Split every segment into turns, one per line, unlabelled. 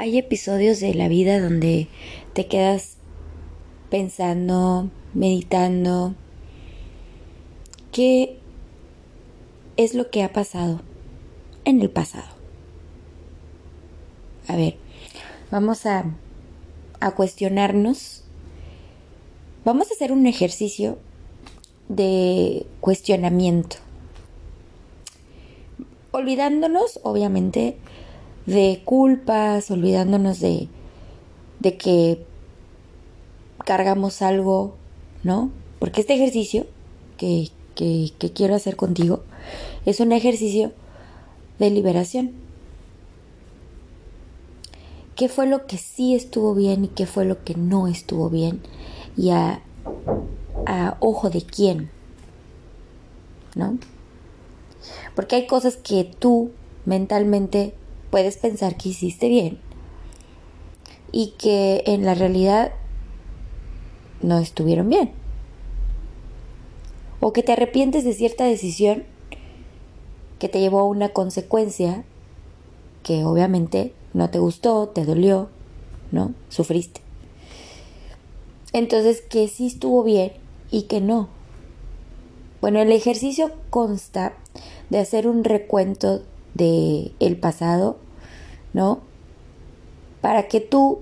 Hay episodios de la vida donde te quedas pensando, meditando, qué es lo que ha pasado en el pasado. A ver, vamos a, a cuestionarnos. Vamos a hacer un ejercicio de cuestionamiento. Olvidándonos, obviamente, de culpas, olvidándonos de, de que cargamos algo, ¿no? Porque este ejercicio que, que, quiero hacer contigo es un ejercicio de liberación. ¿Qué fue lo que sí estuvo bien y qué fue lo que no estuvo bien? Y a, a ojo de quién, ¿no? Porque hay cosas que tú mentalmente puedes pensar que hiciste bien y que en la realidad no estuvieron bien. O que te arrepientes de cierta decisión que te llevó a una consecuencia que obviamente no te gustó, te dolió, ¿no? Sufriste. Entonces, que sí estuvo bien y que no. Bueno, el ejercicio consta de hacer un recuento de el pasado, ¿no? Para que tú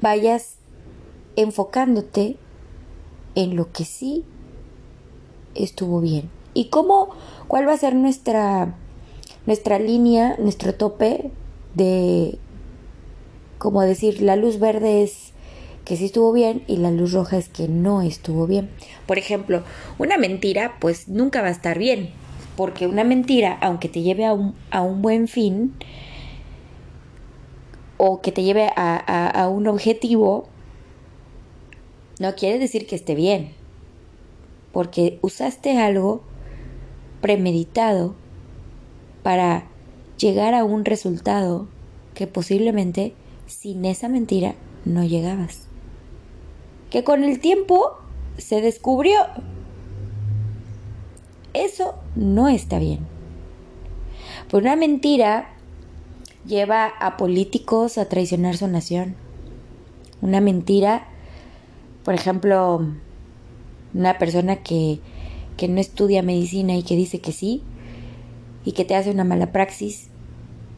vayas enfocándote en lo que sí estuvo bien. ¿Y cómo cuál va a ser nuestra nuestra línea, nuestro tope de como decir, la luz verde es que sí estuvo bien y la luz roja es que no estuvo bien. Por ejemplo, una mentira pues nunca va a estar bien, porque una mentira, aunque te lleve a un, a un buen fin, o que te lleve a, a, a un objetivo, no quiere decir que esté bien, porque usaste algo premeditado para llegar a un resultado que posiblemente sin esa mentira no llegabas. Que con el tiempo se descubrió eso no está bien. Por una mentira lleva a políticos a traicionar su nación. Una mentira, por ejemplo, una persona que, que no estudia medicina y que dice que sí, y que te hace una mala praxis,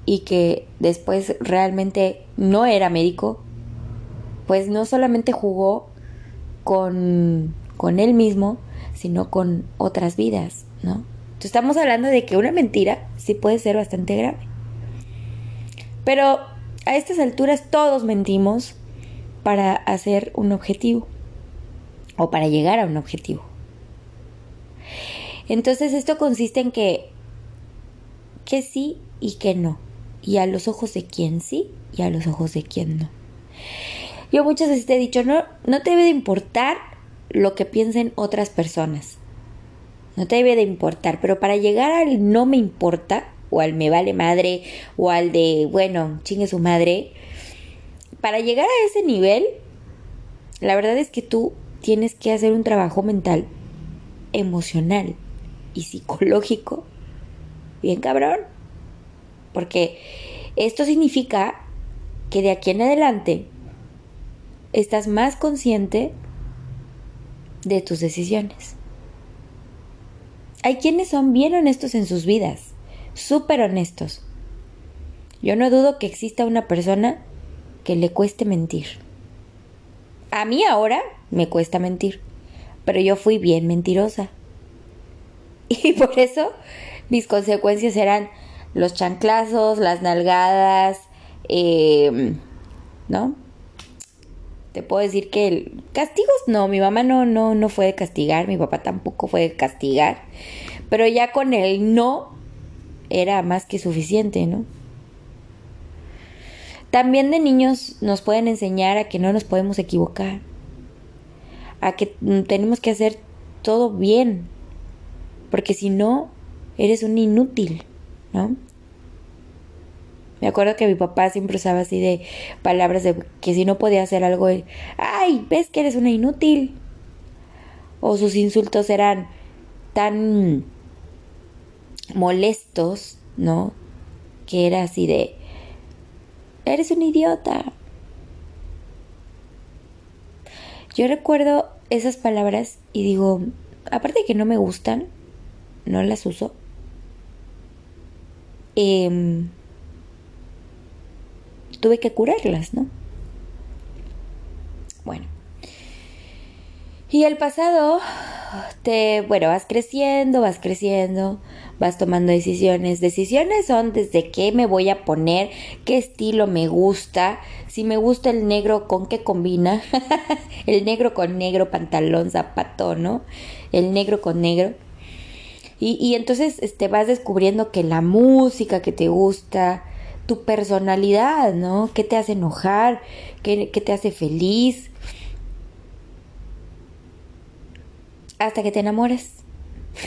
y que después realmente no era médico, pues no solamente jugó con, con él mismo, sino con otras vidas, ¿no? Entonces estamos hablando de que una mentira sí puede ser bastante grave. Pero a estas alturas todos mentimos para hacer un objetivo o para llegar a un objetivo. Entonces esto consiste en que que sí y que no. Y a los ojos de quién sí y a los ojos de quién no. Yo muchas veces te he dicho, no, no te debe de importar lo que piensen otras personas. No te debe de importar, pero para llegar al no me importa, o al me vale madre, o al de, bueno, chingue su madre, para llegar a ese nivel, la verdad es que tú tienes que hacer un trabajo mental, emocional y psicológico, bien cabrón. Porque esto significa que de aquí en adelante estás más consciente de tus decisiones. Hay quienes son bien honestos en sus vidas, súper honestos. Yo no dudo que exista una persona que le cueste mentir. A mí ahora me cuesta mentir, pero yo fui bien mentirosa. Y por eso mis consecuencias eran los chanclazos, las nalgadas, eh, ¿no? Te puedo decir que el, castigos no, mi mamá no, no, no fue de castigar, mi papá tampoco fue de castigar, pero ya con el no era más que suficiente, ¿no? También de niños nos pueden enseñar a que no nos podemos equivocar, a que tenemos que hacer todo bien, porque si no, eres un inútil, ¿no? Me acuerdo que mi papá siempre usaba así de palabras de que si no podía hacer algo, ay, ves que eres una inútil. O sus insultos eran tan molestos, ¿no? Que era así de, Eres un idiota. Yo recuerdo esas palabras y digo, aparte de que no me gustan, no las uso. Em, tuve que curarlas, ¿no? Bueno. Y el pasado, te, bueno, vas creciendo, vas creciendo, vas tomando decisiones. Decisiones son desde qué me voy a poner, qué estilo me gusta, si me gusta el negro, con qué combina, el negro con negro, pantalón, zapato, ¿no? El negro con negro. Y, entonces este, vas descubriendo que la música que te gusta, tu personalidad, ¿no? ¿Qué te hace enojar? ¿Qué, qué te hace feliz? hasta que te enamores.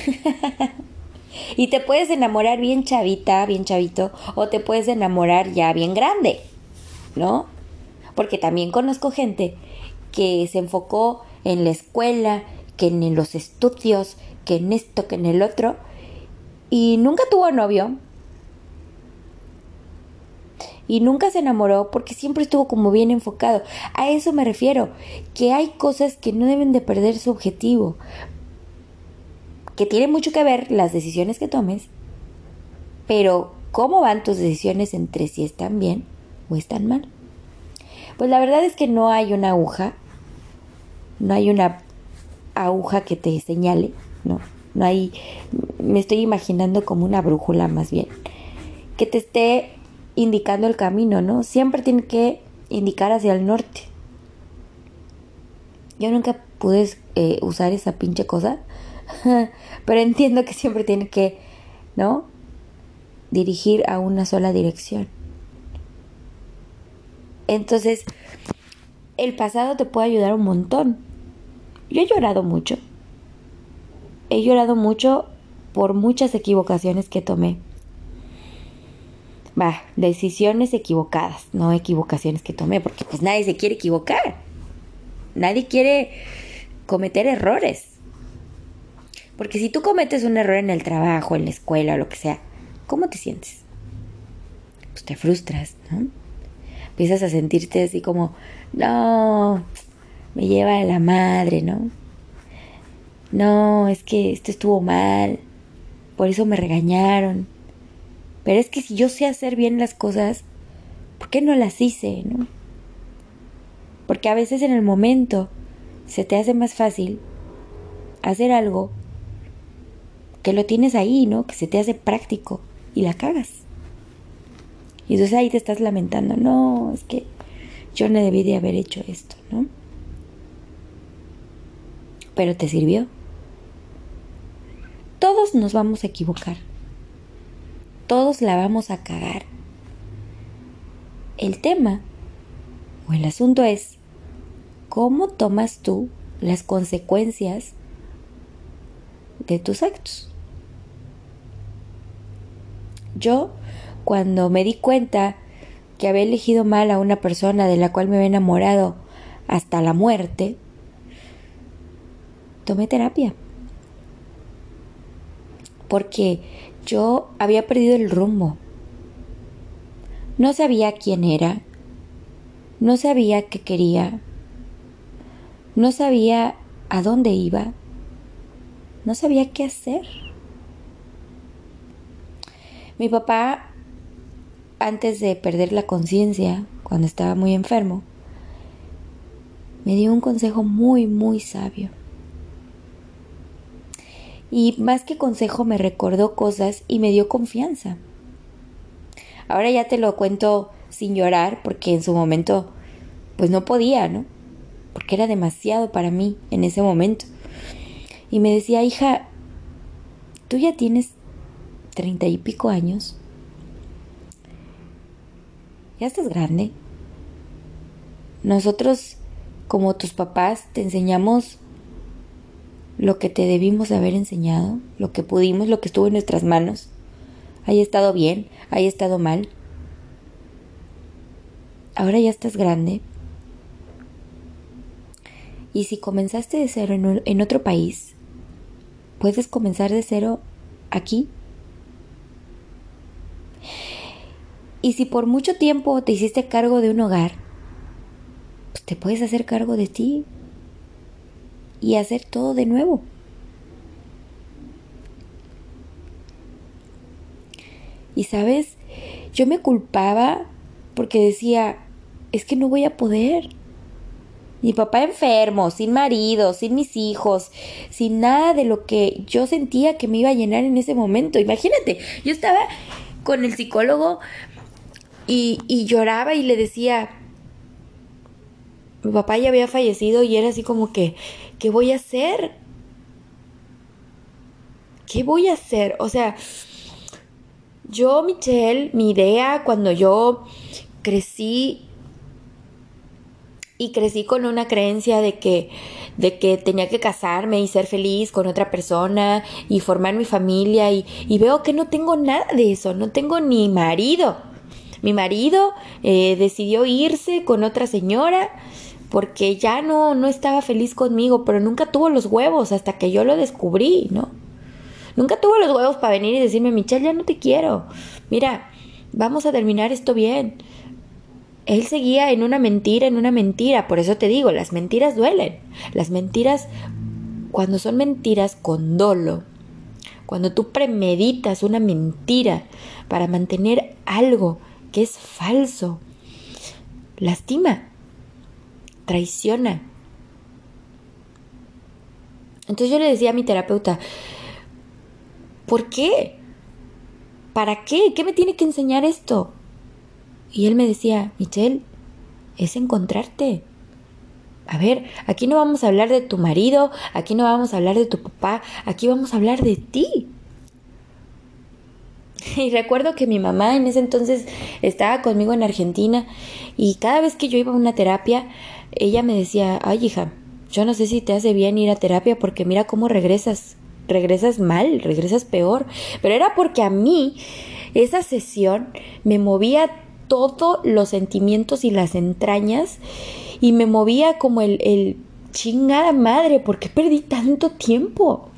y te puedes enamorar bien chavita, bien chavito, o te puedes enamorar ya bien grande, ¿no? Porque también conozco gente que se enfocó en la escuela, que en los estudios, que en esto, que en el otro, y nunca tuvo novio. Y nunca se enamoró porque siempre estuvo como bien enfocado. A eso me refiero, que hay cosas que no deben de perder su objetivo que tiene mucho que ver las decisiones que tomes, pero cómo van tus decisiones entre si están bien o están mal. Pues la verdad es que no hay una aguja, no hay una aguja que te señale, no, no hay, me estoy imaginando como una brújula más bien, que te esté indicando el camino, ¿no? Siempre tiene que indicar hacia el norte. Yo nunca pude eh, usar esa pinche cosa Pero entiendo que siempre tiene que, ¿no? Dirigir a una sola dirección. Entonces, el pasado te puede ayudar un montón. Yo he llorado mucho. He llorado mucho por muchas equivocaciones que tomé. Va, decisiones equivocadas, no equivocaciones que tomé, porque pues nadie se quiere equivocar. Nadie quiere cometer errores. Porque si tú cometes un error en el trabajo, en la escuela o lo que sea, ¿cómo te sientes? Pues te frustras, ¿no? Empiezas a sentirte así como, no, me lleva a la madre, ¿no? No, es que esto estuvo mal, por eso me regañaron. Pero es que si yo sé hacer bien las cosas, ¿por qué no las hice, no? Porque a veces en el momento se te hace más fácil hacer algo que lo tienes ahí, ¿no? Que se te hace práctico y la cagas. Y entonces ahí te estás lamentando, no, es que yo no debí de haber hecho esto, ¿no? Pero te sirvió. Todos nos vamos a equivocar. Todos la vamos a cagar. El tema o el asunto es cómo tomas tú las consecuencias de tus actos. Yo, cuando me di cuenta que había elegido mal a una persona de la cual me había enamorado hasta la muerte, tomé terapia. Porque yo había perdido el rumbo. No sabía quién era. No sabía qué quería. No sabía a dónde iba. No sabía qué hacer. Mi papá, antes de perder la conciencia, cuando estaba muy enfermo, me dio un consejo muy, muy sabio. Y más que consejo me recordó cosas y me dio confianza. Ahora ya te lo cuento sin llorar porque en su momento pues no podía, ¿no? Porque era demasiado para mí en ese momento. Y me decía, hija, tú ya tienes treinta y pico años, ya estás grande. Nosotros, como tus papás, te enseñamos lo que te debimos haber enseñado, lo que pudimos, lo que estuvo en nuestras manos. Haya estado bien, haya estado mal. Ahora ya estás grande. Y si comenzaste de cero en, en otro país, puedes comenzar de cero aquí Y si por mucho tiempo te hiciste cargo de un hogar, pues te puedes hacer cargo de ti y hacer todo de nuevo. Y sabes, yo me culpaba porque decía, es que no voy a poder. Mi papá enfermo, sin marido, sin mis hijos, sin nada de lo que yo sentía que me iba a llenar en ese momento. Imagínate, yo estaba con el psicólogo y, y lloraba y le decía, mi papá ya había fallecido y era así como que, ¿qué voy a hacer? ¿Qué voy a hacer? O sea, yo, Michelle, mi idea cuando yo crecí y crecí con una creencia de que de que tenía que casarme y ser feliz con otra persona y formar mi familia y, veo que no tengo nada de eso, no tengo ni marido. Mi marido eh, decidió irse con otra señora porque ya no, no estaba feliz conmigo, pero nunca tuvo los huevos hasta que yo lo descubrí, ¿no? Nunca tuvo los huevos para venir y decirme, Michelle, ya no te quiero. Mira, vamos a terminar esto bien él seguía en una mentira, en una mentira. Por eso te digo, las mentiras duelen. Las mentiras, cuando son mentiras con dolo, cuando tú premeditas una mentira para mantener algo que es falso, lastima, traiciona. Entonces yo le decía a mi terapeuta, ¿por qué? ¿Para qué? ¿Qué me tiene que enseñar esto? Y él me decía, Michelle, es encontrarte. A ver, aquí no vamos a hablar de tu marido, aquí no vamos a hablar de tu papá, aquí vamos a hablar de ti. Y recuerdo que mi mamá en ese entonces estaba conmigo en Argentina y cada vez que yo iba a una terapia, ella me decía, ay hija, yo no sé si te hace bien ir a terapia porque mira cómo regresas, regresas mal, regresas peor. Pero era porque a mí esa sesión me movía todos los sentimientos y las entrañas y me movía como el, el chingada madre, ¿por qué perdí tanto tiempo?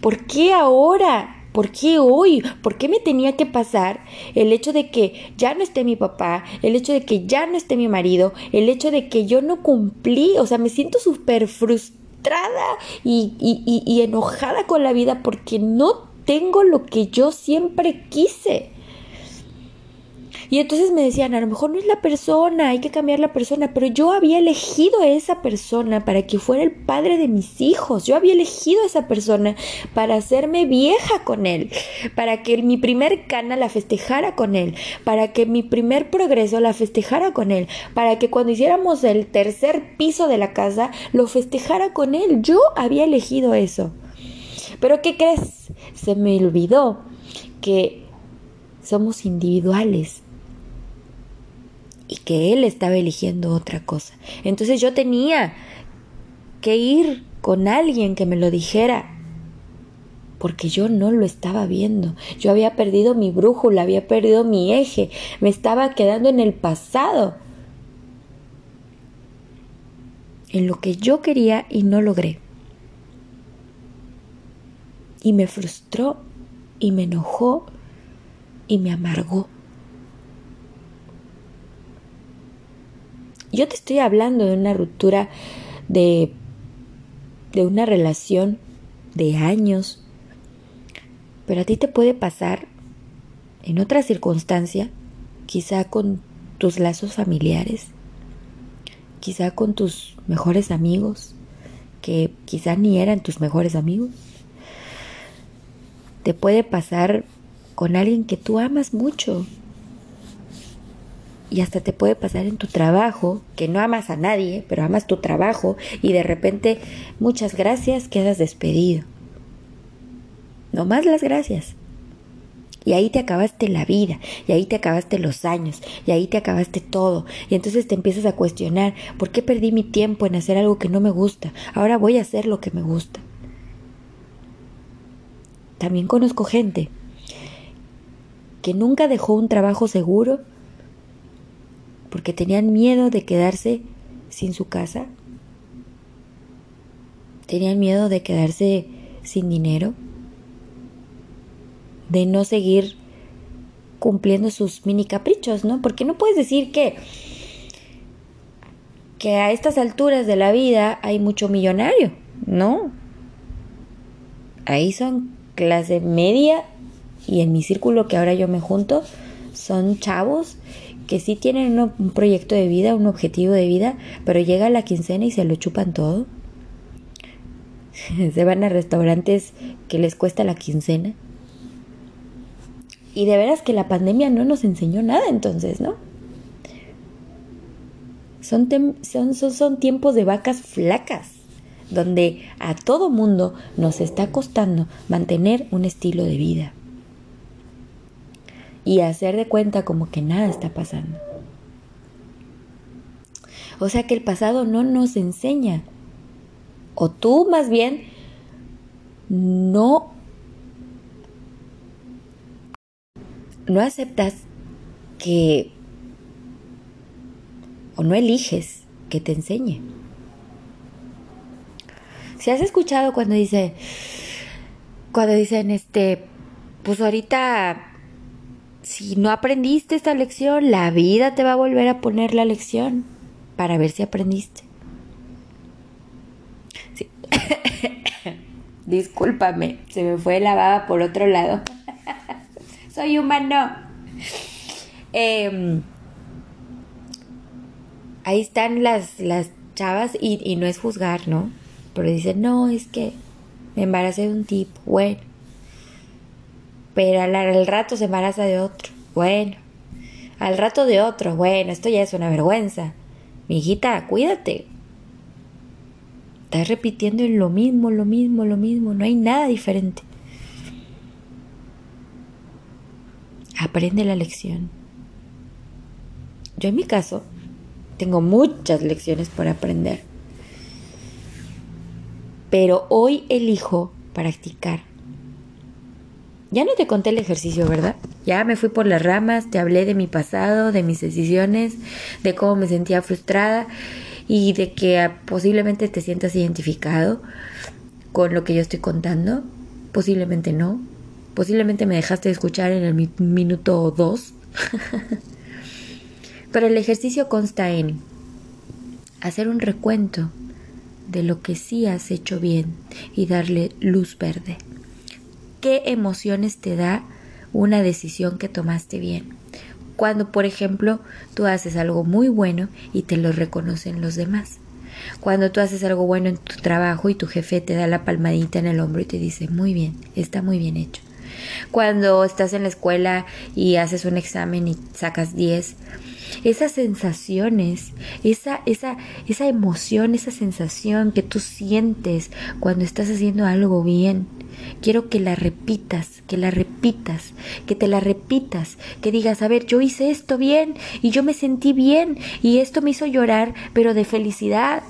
¿Por qué ahora? ¿Por qué hoy? ¿Por qué me tenía que pasar el hecho de que ya no esté mi papá, el hecho de que ya no esté mi marido, el hecho de que yo no cumplí? O sea, me siento súper frustrada y, y, y enojada con la vida porque no tengo lo que yo siempre quise. Y entonces me decían, a lo mejor no es la persona, hay que cambiar la persona, pero yo había elegido a esa persona para que fuera el padre de mis hijos, yo había elegido a esa persona para hacerme vieja con él, para que mi primer cana la festejara con él, para que mi primer progreso la festejara con él, para que cuando hiciéramos el tercer piso de la casa lo festejara con él. Yo había elegido eso. Pero ¿qué crees? Se me olvidó que somos individuales y que él estaba eligiendo otra cosa. Entonces yo tenía que ir con alguien que me lo dijera, porque yo no lo estaba viendo. Yo había perdido mi brújula, había perdido mi eje, me estaba quedando en el pasado, en lo que yo quería y no logré. Y me frustró y me enojó y me amargó. Yo te estoy hablando de una ruptura de, de una relación de años, pero a ti te puede pasar en otra circunstancia, quizá con tus lazos familiares, quizá con tus mejores amigos, que quizá ni eran tus mejores amigos. Te puede pasar con alguien que tú amas mucho, y hasta te puede pasar en tu trabajo, que no amas a nadie, pero amas tu trabajo y de repente muchas gracias quedas despedido. No más las gracias. Y ahí te acabaste la vida, y ahí te acabaste los años, y ahí te acabaste todo. Y entonces te empiezas a cuestionar, ¿por qué perdí mi tiempo en hacer algo que no me gusta? Ahora voy a hacer lo que me gusta. También conozco gente que nunca dejó un trabajo seguro porque tenían miedo de quedarse sin su casa, tenían miedo de quedarse sin dinero, de no seguir cumpliendo sus mini caprichos, ¿no? Porque no puedes decir que que a estas alturas de la vida hay mucho millonario, ¿no? Ahí son clase media y en mi círculo que ahora yo me junto son chavos que sí tienen un proyecto de vida, un objetivo de vida, pero llega la quincena y se lo chupan todo. se van a restaurantes que les cuesta la quincena. Y de veras que la pandemia no nos enseñó nada entonces, ¿no? Son, son, son, tiempos de vacas flacas, donde a todo mundo nos está costando mantener un estilo de vida. Y hacer de cuenta como que nada está pasando. O sea que el pasado no nos enseña. O tú más bien no no aceptas que o no eliges que te enseñe. Si has escuchado cuando dice, cuando dicen, este, pues ahorita, si no aprendiste esta lección, la vida te va a volver a poner la lección para ver si aprendiste. Discúlpame, se me fue la baba por otro lado. Soy humano. Eh, ahí están las, las chavas y, no es juzgar, ¿no? Pero dicen, no, es que me embaracé de un tipo, bueno. Pero al, rato se embaraza de otro, bueno. Al rato de otro, bueno, esto ya es una vergüenza. Mi hijita, cuídate. Estás repitiendo lo mismo, lo mismo, lo mismo. No hay nada diferente. Aprende la lección. Yo en mi caso, tengo muchas lecciones por aprender. Pero hoy elijo practicar. Ya no te conté el ejercicio, ¿verdad? Ya me fui por las ramas, te hablé de mi pasado, de mis decisiones, de cómo me sentía frustrada y de que posiblemente te sientas identificado con lo que yo estoy contando. Posiblemente no. Posiblemente me dejaste de escuchar en el minuto 2. Pero el ejercicio consta en hacer un recuento de lo que sí has hecho bien y darle luz verde. ¿Qué emociones te da una decisión que tomaste bien? Cuando, por ejemplo, tú haces algo muy bueno y te lo reconocen los demás. Cuando tú haces algo bueno en tu trabajo y tu jefe te da la palmadita en el hombro y te dice, muy bien, está muy bien hecho. Cuando estás en la escuela y haces un examen y sacas 10 esas sensaciones, esa, esa, esa emoción, esa sensación que tú sientes cuando estás haciendo algo bien. Quiero que la repitas, que la repitas, que te la repitas, que digas, a ver, yo hice esto bien y yo me sentí bien y esto me hizo llorar, pero de felicidad.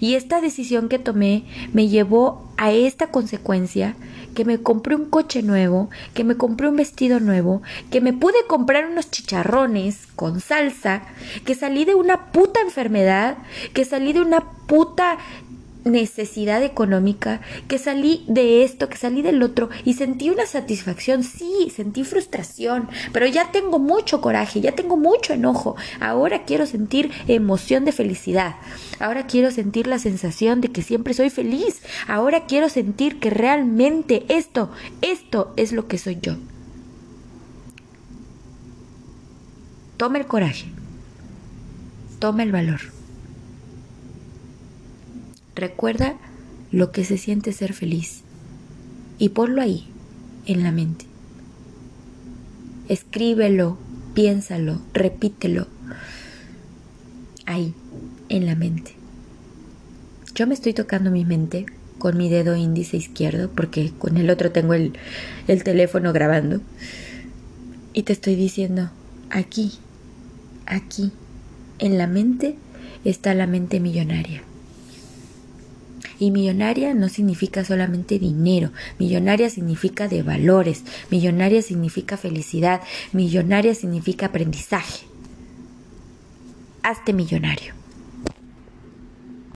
Y esta decisión que tomé me llevó a esta consecuencia que me compré un coche nuevo, que me compré un vestido nuevo, que me pude comprar unos chicharrones con salsa, que salí de una puta enfermedad, que salí de una puta necesidad económica, que salí de esto, que salí del otro y sentí una satisfacción, sí, sentí frustración, pero ya tengo mucho coraje, ya tengo mucho enojo, ahora quiero sentir emoción de felicidad, ahora quiero sentir la sensación de que siempre soy feliz, ahora quiero sentir que realmente esto, esto es lo que soy yo. Toma el coraje, toma el valor. Recuerda lo que se siente ser feliz y ponlo ahí, en la mente. Escríbelo, piénsalo, repítelo. Ahí, en la mente. Yo me estoy tocando mi mente con mi dedo índice izquierdo porque con el otro tengo el, el teléfono grabando. Y te estoy diciendo, aquí, aquí, en la mente está la mente millonaria. Y millonaria no significa solamente dinero, millonaria significa de valores, millonaria significa felicidad, millonaria significa aprendizaje. Hazte millonario.